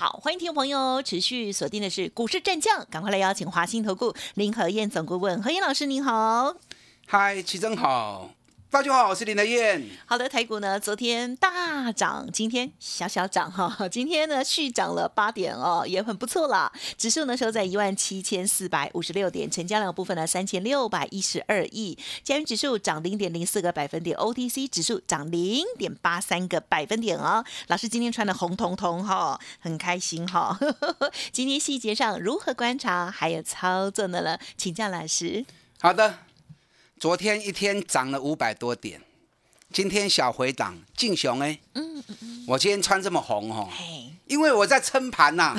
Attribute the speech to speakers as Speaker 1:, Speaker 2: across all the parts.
Speaker 1: 好，欢迎听众朋友持续锁定的是股市战将，赶快来邀请华兴投顾林和燕总顾问何燕老师，您好。
Speaker 2: 嗨，齐真好。大家好，我是林德燕。
Speaker 1: 好的，台股呢，昨天大涨，今天小小涨哈，今天呢续涨了八点哦，也很不错啦。指数呢收在一万七千四百五十六点，成交量部分呢三千六百一十二亿，加元指数涨零点零四个百分点，OTC 指数涨零点八三个百分点哦。老师今天穿的红彤彤哈，很开心哈。今天细节上如何观察还有操作的呢？请教老师。
Speaker 2: 好的。昨天一天涨了五百多点，今天小回档，进雄哎，嗯嗯嗯，我今天穿这么红哦，因为我在撑盘呐，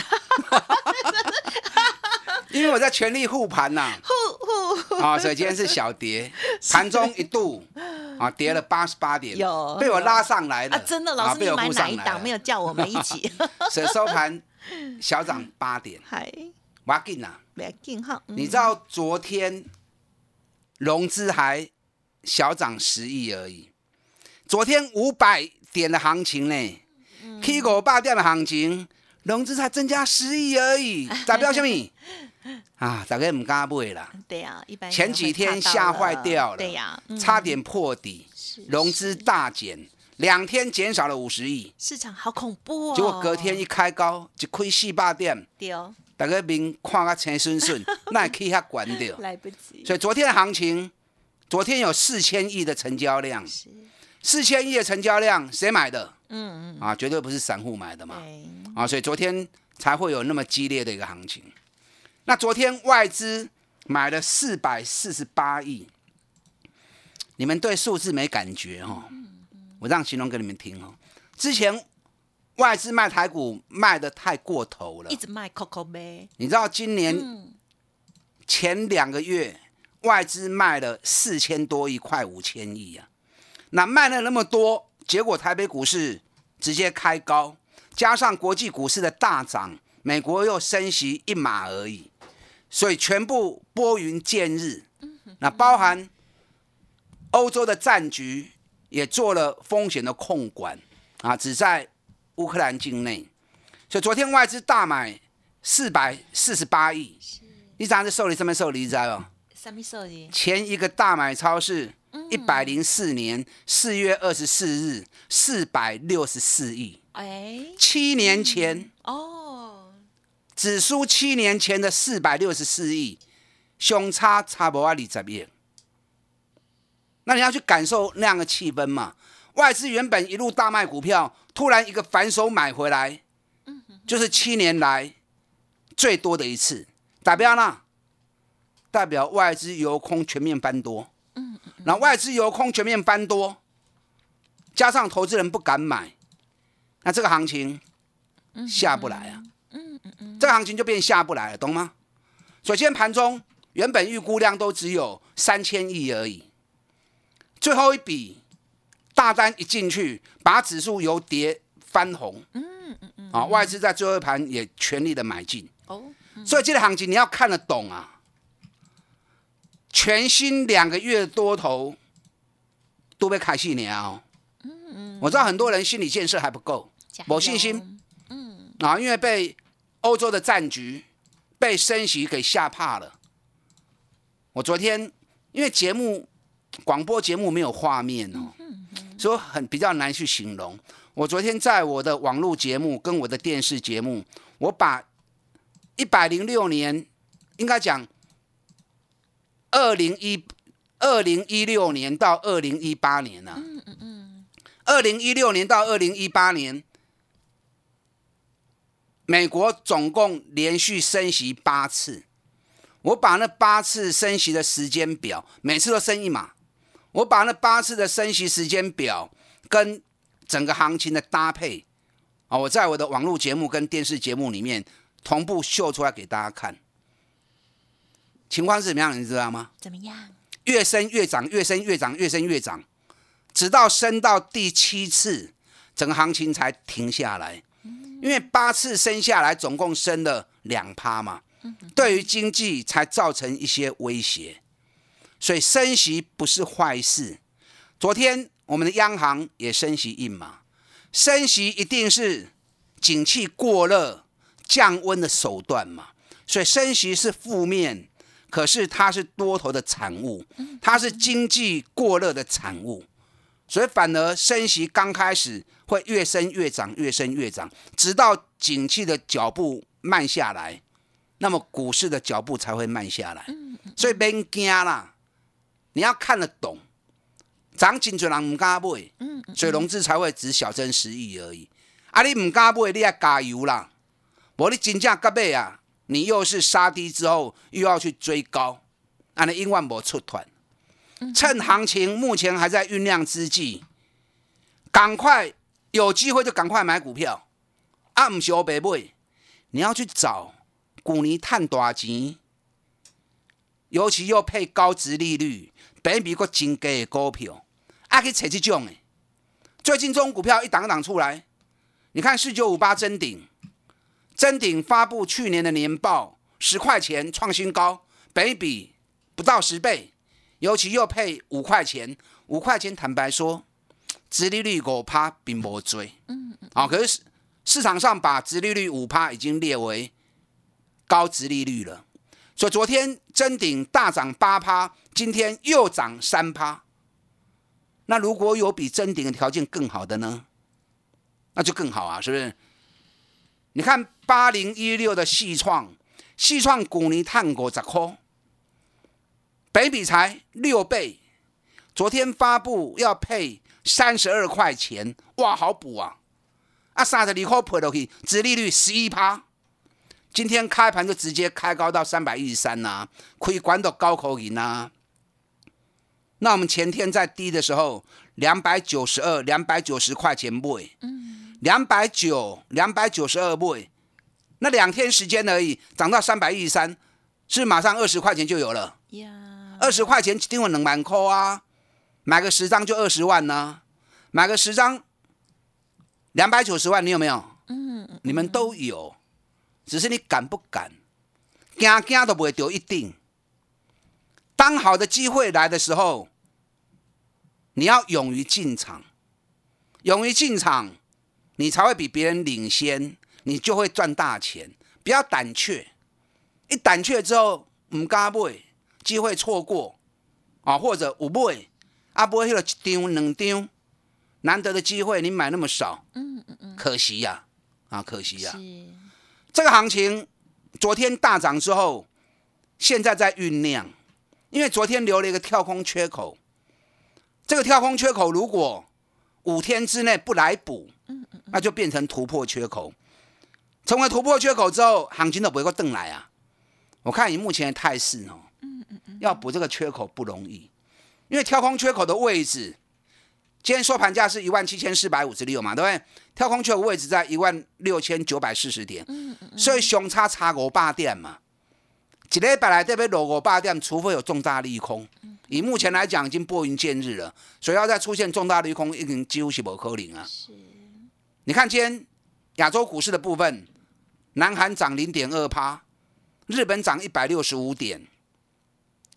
Speaker 2: 因为我在全力护盘呐，护护啊，所以今天是小跌，盘中一度啊跌了八十八点，有被我拉上来了，
Speaker 1: 真的老师你买哪一档？没有叫我们一起，
Speaker 2: 所以收盘小涨八点，嗨，我紧呐，
Speaker 1: 要紧哈，
Speaker 2: 你知道昨天？融资还小涨十亿而已，昨天五百点的行情呢，K 股八点的行情，融资才增加十亿而已，代表什么？啊，大概唔敢买啦。
Speaker 1: 对呀，一般
Speaker 2: 前几天吓坏掉了，对呀，差点破底，融资大减，两天减少了五十亿，
Speaker 1: 市场好恐怖哦。
Speaker 2: 结果隔天一开高，就亏四八点。对哦。大家面看个青顺顺，那也可以遐管掉。
Speaker 1: 来不及。
Speaker 2: 所以昨天的行情，昨天有四千亿的成交量，四千亿的成交量，谁买的？嗯嗯。啊，绝对不是散户买的嘛。啊，所以昨天才会有那么激烈的一个行情。那昨天外资买了四百四十八亿，你们对数字没感觉哈？我让形容给你们听哦。之前。外资卖台股卖的太过头了，
Speaker 1: 一直卖 Coco 呗。
Speaker 2: 你知道今年前两个月外资卖了四千多亿，快五千亿啊！那卖了那么多，结果台北股市直接开高，加上国际股市的大涨，美国又升息一码而已，所以全部拨云见日。那包含欧洲的战局也做了风险的控管啊，只在。乌克兰境内，所以昨天外资大买四百四十八亿。你咋是受理上面受理知道
Speaker 1: 什么受理？
Speaker 2: 前一个大买超是一百零四年四月二十四日四百六十四亿。哎，七年前哦，只输七年前的四百六十四亿，相差差不多二十亿。那你要去感受那样的气氛嘛？外资原本一路大卖股票。突然一个反手买回来，就是七年来最多的一次，代表呢？代表外资由空全面翻多，嗯然后外资由空全面翻多，加上投资人不敢买，那这个行情下不来啊，嗯嗯嗯，这个行情就变下不来了，懂吗？首先盘中原本预估量都只有三千亿而已，最后一笔。大单一进去，把指数由跌翻红。嗯嗯嗯。啊，外资在最后一盘也全力的买进。哦。所以这个行情你要看得懂啊。全新两个月多头都被开戏年哦。嗯嗯。我知道很多人心理建设还不够，没信心。嗯。啊，因为被欧洲的战局、被升息给吓怕了。我昨天因为节目广播节目没有画面哦。所以很比较难去形容。我昨天在我的网络节目跟我的电视节目，我把一百零六年，应该讲二零一二零一六年到二零一八年呢。嗯嗯嗯。二零一六年到二零一八年，美国总共连续升息八次。我把那八次升息的时间表，每次都升一码。我把那八次的升息时间表跟整个行情的搭配啊，我在我的网络节目跟电视节目里面同步秀出来给大家看。情况是怎么样，你知道吗？
Speaker 1: 怎么样？
Speaker 2: 越升越涨，越升越涨，越升越涨，直到升到第七次，整个行情才停下来。因为八次升下来，总共升了两趴嘛，对于经济才造成一些威胁。所以升息不是坏事。昨天我们的央行也升息印嘛，升息一定是景气过热、降温的手段嘛。所以升息是负面，可是它是多头的产物，它是经济过热的产物。所以反而升息刚开始会越升越涨，越升越涨，直到景气的脚步慢下来，那么股市的脚步才会慢下来。所以别惊啦。你要看得懂，涨进去人唔敢买，所以融资才会只小增十亿而已。啊，你唔敢买，你要加油啦！无你金价隔尾啊，你又是杀低之后又要去追高，安尼永远无出团。趁行情目前还在酝酿之际，赶快有机会就赶快买股票，啊，唔是我白买，你要去找股尼探大钱，尤其又配高值利率。比比个真低的股票，啊，去找这种的。最近这种股票一档一档出来，你看四九五八真顶，真顶发布去年的年报，十块钱创新高，比比不到十倍，尤其又配五块钱，五块钱坦白说，殖利率五趴并不追，嗯嗯，啊，可是市场上把殖利率五趴已经列为高殖利率了。所以昨天真顶大涨八趴，今天又涨三趴。那如果有比真顶的条件更好的呢？那就更好啊，是不是？你看八零一六的细创，细创股你探过十块，北比才六倍。昨天发布要配三十二块钱，哇，好补啊！啊，三十二块配落去，殖利率十一趴。今天开盘就直接开高到三百一十三呐，可以管到高口银呐。那我们前天在低的时候，两百九十二、两百九十块钱卖，嗯，两百九、两百九十二卖，那两天时间而已，涨到三百一十三，是马上二十块钱就有了。呀，二十块钱一定会能满扣啊，买个十张就二十万呢，买个十张两百九十万，你有没有？嗯，你们都有。只是你敢不敢？惊惊都不会丢一定。当好的机会来的时候，你要勇于进场，勇于进场，你才会比别人领先，你就会赚大钱。不要胆怯，一胆怯之后唔敢买，机会错过啊，或者有买啊，不会去了一张两张，难得的机会你买那么少，嗯嗯嗯，可惜呀，啊，可惜呀。这个行情昨天大涨之后，现在在酝酿，因为昨天留了一个跳空缺口。这个跳空缺口如果五天之内不来补，那就变成突破缺口。成为突破缺口之后，行情都不会更来啊。我看以目前的态势哦，要补这个缺口不容易，因为跳空缺口的位置。今天收盘价是一万七千四百五十六嘛，对不对？跳空缺口位置在一万六千九百四十点，所以熊差差五百点嘛。一礼拜来这边落五百点，除非有重大利空。以目前来讲，已经拨云见日了，所以要再出现重大利空，已经几乎是不可能啊。是。你看今天亚洲股市的部分，南韩涨零点二趴，日本涨一百六十五点，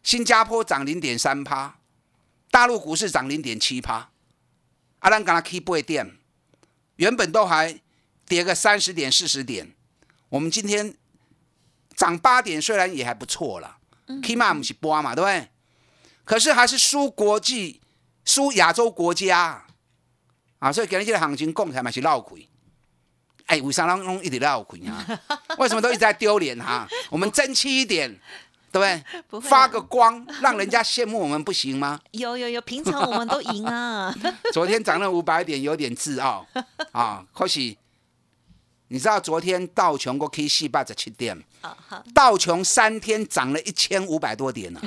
Speaker 2: 新加坡涨零点三趴，大陆股市涨零点七趴。阿兰刚才 K 八点，原本都还跌个三十点、四十点，我们今天涨八点，虽然也还不错了。K 嘛不是波嘛，对不对？可是还是输国际、输亚洲国家啊！所以今日这个行情共起来嘛是闹亏。哎，为啥拢拢一直闹亏啊？为什么都一直在丢脸哈？我们争气一点。对不对？发个光，让人家羡慕我们不行吗？
Speaker 1: 有有有，平常我们都赢啊。
Speaker 2: 昨天涨了五百点，有点自傲啊。可是你知道昨天道琼过 K 四八十七点，道琼三天涨了一千五百多点呢。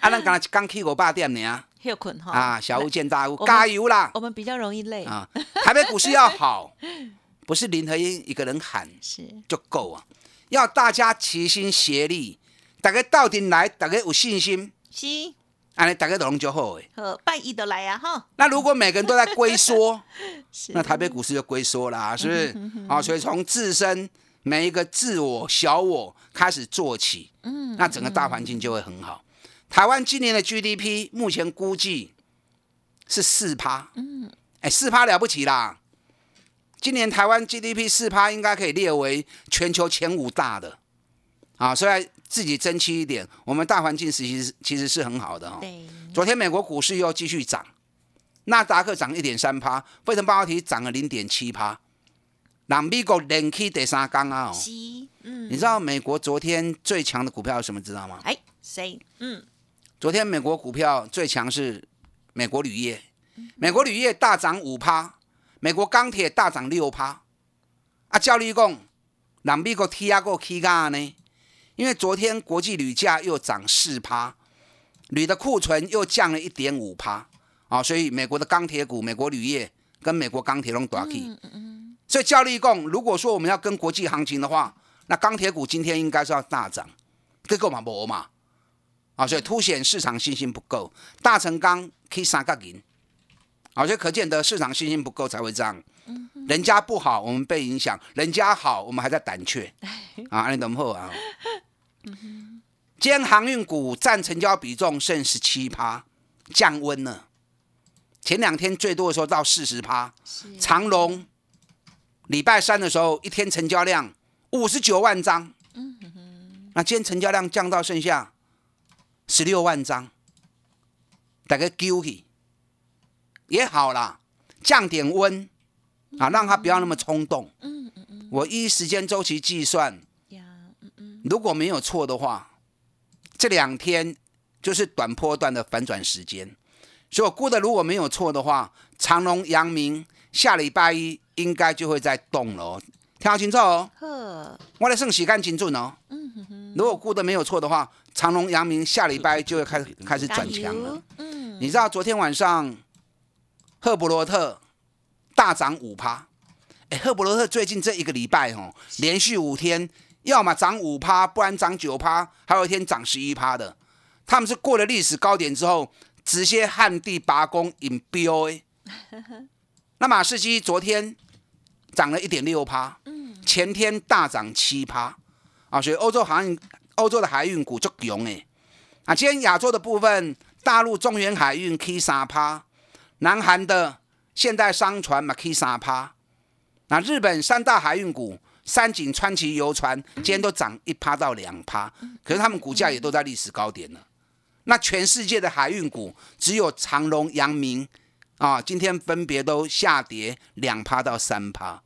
Speaker 2: 啊，那刚才刚 K 五八点呢？
Speaker 1: 又困哈
Speaker 2: 啊！小巫见大巫，加油啦！
Speaker 1: 我们比较容易累啊。
Speaker 2: 台北股市要好，不是林和英一个人喊是就够啊，要大家齐心协力。大家到底来，大家有信心，
Speaker 1: 是
Speaker 2: 哎，大家都就好诶。
Speaker 1: 好，拜一都来啊哈。
Speaker 2: 那如果每个人都在龟缩，那台北股市就龟缩啦，是不是？啊，所以从自身每一个自我小我开始做起，嗯，那整个大环境就会很好。台湾今年的 GDP 目前估计是四趴，嗯，哎，四趴了不起啦。今年台湾 GDP 四趴应该可以列为全球前五大的，啊，所以。自己争气一点，我们大环境其实其实是很好的哈。昨天美国股市又继续涨，纳达克涨一点三趴，费城半导体涨了零点七趴。那美国连起第三缸啊！嗯，你知道美国昨天最强的股票是什么？知道吗？
Speaker 1: 哎，谁？嗯，
Speaker 2: 昨天美国股票最强是美国铝业，美国铝业大涨五趴，美国钢铁大涨六趴。啊，照你讲，那美国踢下个起价呢？因为昨天国际铝价又涨四趴，铝的库存又降了一点五趴，啊，所以美国的钢铁股、美国铝业跟美国钢铁龙短起。所以教力共，如果说我们要跟国际行情的话，那钢铁股今天应该是要大涨，这个嘛不嘛，啊，所以凸显市场信心不够。大成钢可以三个银，啊，所以可见得市场信心不够才会这样。人家不好，我们被影响；人家好，我们还在胆怯。啊，你等会啊。今天航运股占成交比重剩十七趴，降温了。前两天最多的时候到四十趴。长隆礼拜三的时候一天成交量五十九万张。嗯那今天成交量降到剩下十六万张，大概丢去也好啦，降点温啊，让它不要那么冲动。嗯嗯嗯。我依时间周期计算。如果没有错的话，这两天就是短波段的反转时间，所以我估的如果没有错的话，长隆、阳明下礼拜一应该就会在动了哦，听清楚哦。呵，我来算洗干净准哦。嗯哼哼。如果估的没有错的话，长隆、阳明下礼拜就会开始开始转强了。嗯。你知道昨天晚上赫伯罗特大涨五趴，哎，赫伯罗特最近这一个礼拜哦，连续五天。要么涨五趴，不然涨九趴，还有一天涨十一趴的。他们是过了历史高点之后，直接旱地拔弓引 BOA。那马士基昨天涨了一点六趴，前天大涨七趴啊，所以欧洲航运、欧洲的海运股就强哎。啊，今天亚洲的部分，大陆中原海运 K 三趴，南韩的现代商船嘛 K 三趴，那日本三大海运股。三井、川崎游船今天都涨一趴到两趴，可是他们股价也都在历史高点了。那全世界的海运股只有长隆、阳明啊，今天分别都下跌两趴到三趴。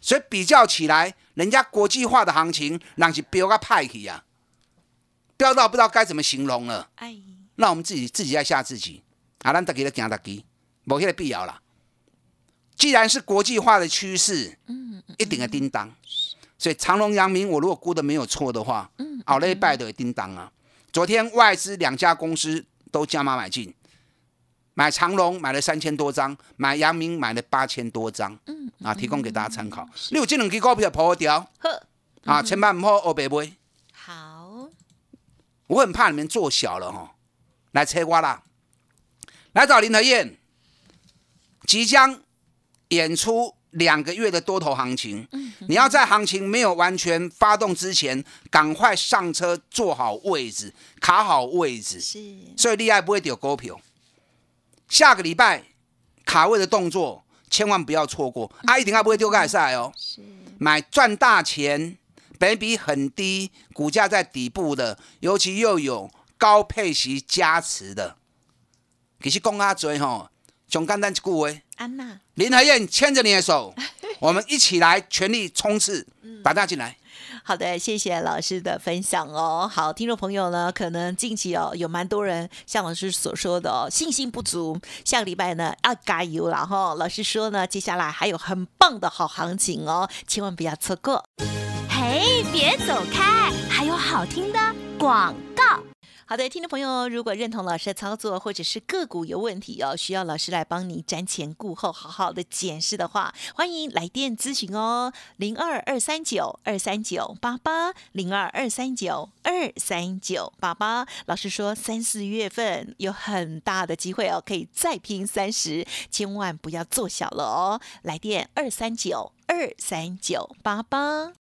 Speaker 2: 所以比较起来，人家国际化的行情，让是飙个派去呀，飙到不知道该怎么形容了。哎，那我们自己自己在吓自己，啊，咱得给他讲得给，冇迄个必要了。既然是国际化的趋势，嗯，一定的叮当，所以长隆、阳明，我如果估的没有错的话，嗯，奥雷拜的叮当啊。昨天外资两家公司都加码买进，买长隆买了三千多张，买阳明买了八千多张，嗯，啊，提供给大家参考。你有这两支股票破掉，呵，啊，千万唔好二百买。
Speaker 1: 好，
Speaker 2: 我很怕你们做小了哈，来切瓜啦，来找林德燕，即将。演出两个月的多头行情，你要在行情没有完全发动之前，赶快上车，坐好位置，卡好位置。是，所以厉害不会丢股票。下个礼拜卡位的动作千万不要错过，啊，一定还不会丢盖赛哦。是，买赚大钱，本比很低，股价在底部的，尤其又有高配息加持的，其实讲啊嘴吼，上简单一句话。安娜，林海燕牵着你的手，我们一起来全力冲刺，打大进来。
Speaker 1: 好的，谢谢老师的分享哦。好，听众朋友呢，可能近期哦有蛮多人像老师所说的哦，信心不足。下个礼拜呢要加油了哈。老师说呢，接下来还有很棒的好行情哦，千万不要错过。嘿，别走开，还有好听的广告。好的，听众朋友，如果认同老师的操作，或者是个股有问题哦，需要老师来帮你瞻前顾后，好好的检视的话，欢迎来电咨询哦，零二二三九二三九八八，零二二三九二三九八八。老师说，三四月份有很大的机会哦，可以再拼三十，千万不要做小了哦。来电二三九二三九八八。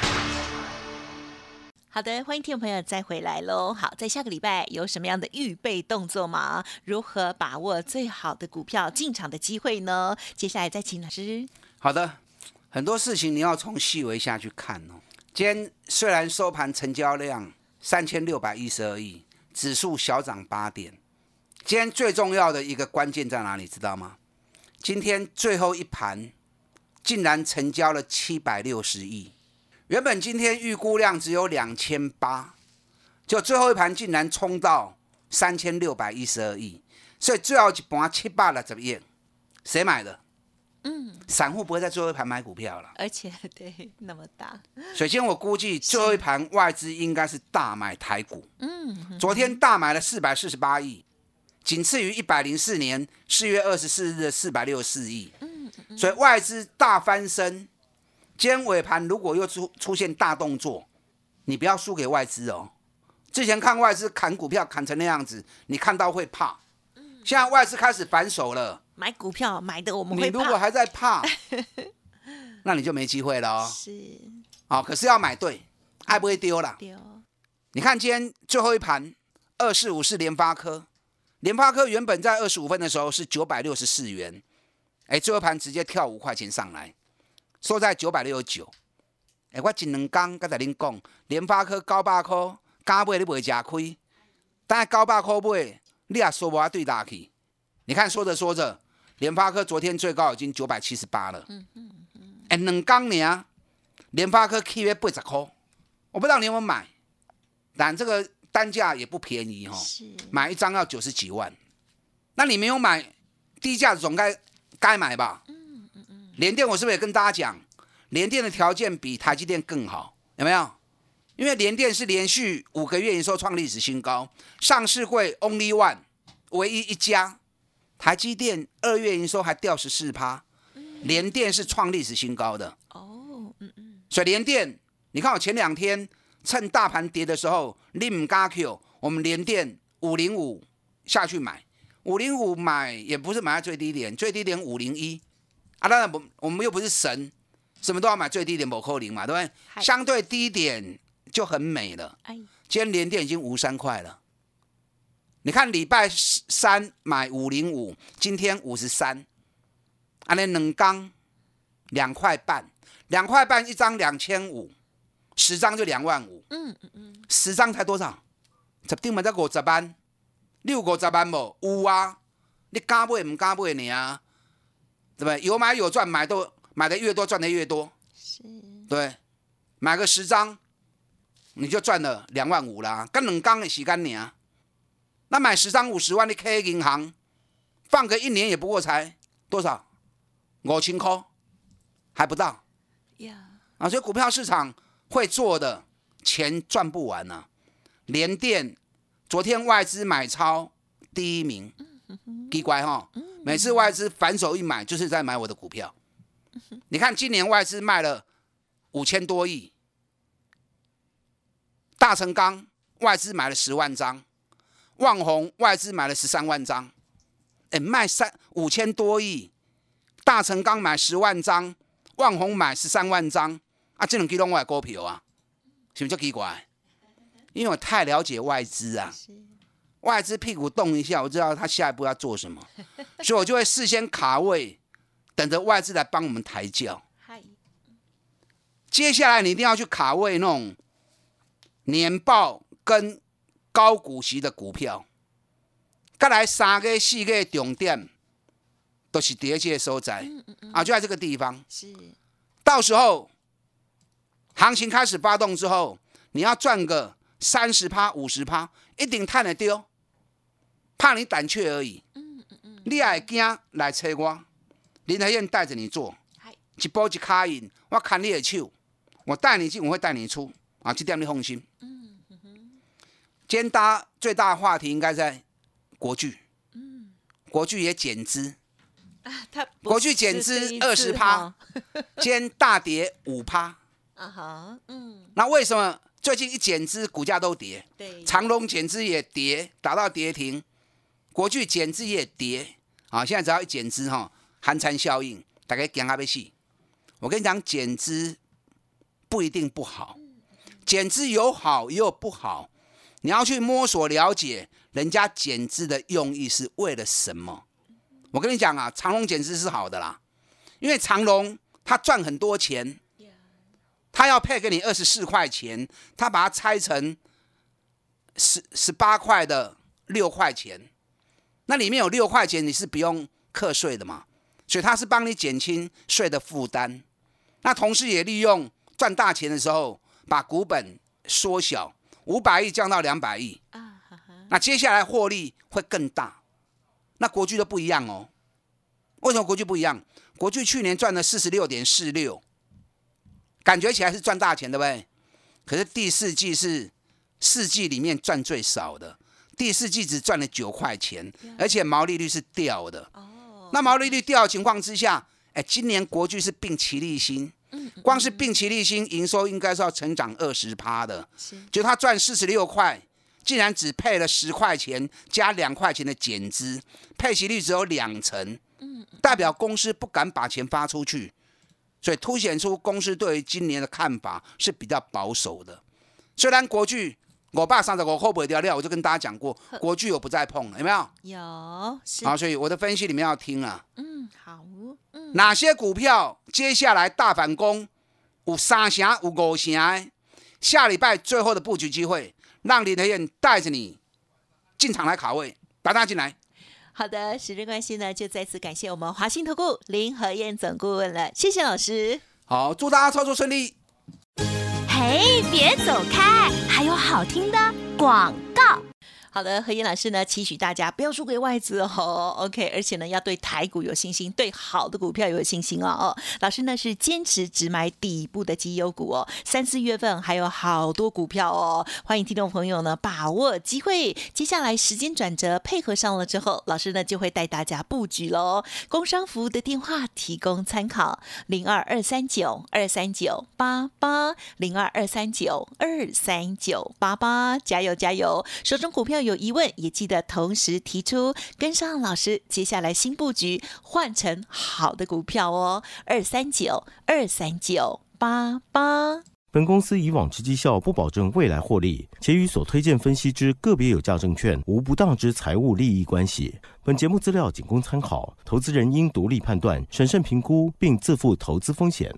Speaker 1: 好的，欢迎听众朋友再回来喽。好，在下个礼拜有什么样的预备动作吗？如何把握最好的股票进场的机会呢？接下来再请老师。
Speaker 2: 好的，很多事情你要从细微下去看哦。今天虽然收盘成交量三千六百一十二亿，指数小涨八点。今天最重要的一个关键在哪里？知道吗？今天最后一盘竟然成交了七百六十亿。原本今天预估量只有两千八，就最后一盘竟然冲到三千六百一十二亿，所以最后一盘七八了怎么样？谁买的？嗯，散户不会在最后一盘买股票了，
Speaker 1: 而且对那么大。
Speaker 2: 首先我估计最后一盘外资应该是大买台股，嗯，昨天大买了四百四十八亿，仅次于一百零四年四月二十四日的四百六十四亿，嗯，所以外资大翻身。今天尾盘如果又出出现大动作，你不要输给外资哦。之前看外资砍股票砍成那样子，你看到会怕。现在外资开始反手了，
Speaker 1: 买股票买的我们会
Speaker 2: 你如果还在怕，那你就没机会了哦。是。好，可是要买对，爱不会丢了。丢。你看今天最后一盘，二四五是联发科，联发科原本在二十五分的时候是九百六十四元，哎，最后盘直接跳五块钱上来。收在九百六十九，哎，我前两天刚才恁讲，联发科九百块，加买你袂吃亏，但系九百块买，你也说不话对大去。你看说着说着，联发科昨天最高已经九百七十八了。嗯嗯嗯。哎，两天呢，联发科起约八十块，我不知道你有没有买，但这个单价也不便宜哈。是。买一张要九十几万，那你没有买，低价总该该买吧？联电，我是不是也跟大家讲，联电的条件比台积电更好，有没有？因为联电是连续五个月营收创历史新高，上市会 only one，唯一一家。台积电二月营收还掉十四趴，联电是创历史新高的。哦，嗯嗯。所以联电，你看我前两天趁大盘跌的时候，你唔加 Q，我们联电五零五下去买，五零五买也不是买在最低点，最低点五零一。啊，当然，我我们又不是神，什么都要买最低点，某扣零嘛，对不对？相对低点就很美了。哎，今天连电已经五三块了。你看礼拜三买五零五，今天五十三，啊，那冷钢两块半，两块半一张两千五，十张就两万五。嗯嗯嗯，十张才多少？十张嘛才五十万，六五十万无有啊？你敢买唔敢买呢啊？对不对？有买有赚，买都买的越多，赚的越多。是，对，买个十张，你就赚了两万五啦。跟冷钢的洗干你啊，那买十张五十万的 K 银行，放个一年也不过才多少？五千块，还不到。呀，啊，所以股票市场会做的钱赚不完呐。联电昨天外资买超第一名，奇怪哈。每次外资反手一买，就是在买我的股票。你看，今年外资卖了五千多亿，大成钢外资买了十万张，旺宏外资买了十三万张，哎，卖三五千多亿。大成刚买十万张，旺宏买十三万张，啊，这种几拢外股票啊，是不是就奇怪？因为我太了解外资啊，外资屁股动一下，我知道他下一步要做什么，所以我就会事先卡位，等着外资来帮我们抬轿。接下来你一定要去卡位那种年报跟高股息的股票，再来三个四个重点都是第二届收窄啊，就在这个地方。是，到时候行情开始发动之后，你要赚个三十趴、五十趴，一定探得丢，怕你胆怯而已。嗯嗯嗯，你爱惊来找我，林海燕带着你做，一波一卡印，我看你的手。我带你进，我会带你出啊！这点你放心。嗯哼今天大最大的话题应该在国巨。嗯。国巨也减资。啊，它国巨减资二十趴，今天大跌五趴。啊哈，嗯。那为什么最近一减资股价都跌？对。长隆减资也跌，打到跌停。国巨减资也跌。啊，现在只要一减资哈，寒蝉效应，大家惊啊要死。我跟你讲，减资。不一定不好，减资有好也有不好，你要去摸索了解人家减资的用意是为了什么。我跟你讲啊，长隆减资是好的啦，因为长隆他赚很多钱，他要配给你二十四块钱，他把它拆成十十八块的六块钱，那里面有六块钱你是不用课税的嘛，所以他是帮你减轻税的负担，那同时也利用。赚大钱的时候，把股本缩小，五百亿降到两百亿，那接下来获利会更大。那国巨都不一样哦，为什么国巨不一样？国巨去年赚了四十六点四六，感觉起来是赚大钱，对不对？可是第四季是四季里面赚最少的，第四季只赚了九块钱，而且毛利率是掉的。哦，那毛利率掉的情况之下，哎，今年国巨是并齐立新。光是并齐立新营收应该是要成长二十趴的，就他赚四十六块，竟然只配了十块钱加两块钱的减资，配息率只有两成，代表公司不敢把钱发出去，所以凸显出公司对于今年的看法是比较保守的。虽然国巨我爸上次我后悔掉料，我就跟大家讲过，国巨我不再碰了，有没有？
Speaker 1: 有，
Speaker 2: 好，所以我的分析里面要听啊。嗯，好，嗯，哪些股票接下来大反攻？有三成，有五成，下礼拜最后的布局机会，让林德燕带着你进场来卡位，打大进来。
Speaker 1: 好的，时间关系呢，就再次感谢我们华信投顾林和燕总顾问了，谢谢老师。
Speaker 2: 好，祝大家操作顺利。
Speaker 3: 哎，别走开，还有好听的广告。
Speaker 1: 好的，何燕老师呢，期许大家不要输给外资哦，OK，而且呢，要对台股有信心，对好的股票有信心哦哦。老师呢是坚持只买底部的绩优股哦，三四月份还有好多股票哦，欢迎听众朋友呢把握机会。接下来时间转折配合上了之后，老师呢就会带大家布局喽。工商服务的电话提供参考：零二二三九二三九八八零二二三九二三九八八，加油加油！手中股票。有疑问也记得同时提出，跟上老师，接下来新布局换成好的股票哦。二三九二三九八八。
Speaker 4: 本公司以往之绩效不保证未来获利，且与所推荐分析之个别有价证券无不当之财务利益关系。本节目资料仅供参考，投资人应独立判断、审慎评估，并自负投资风险。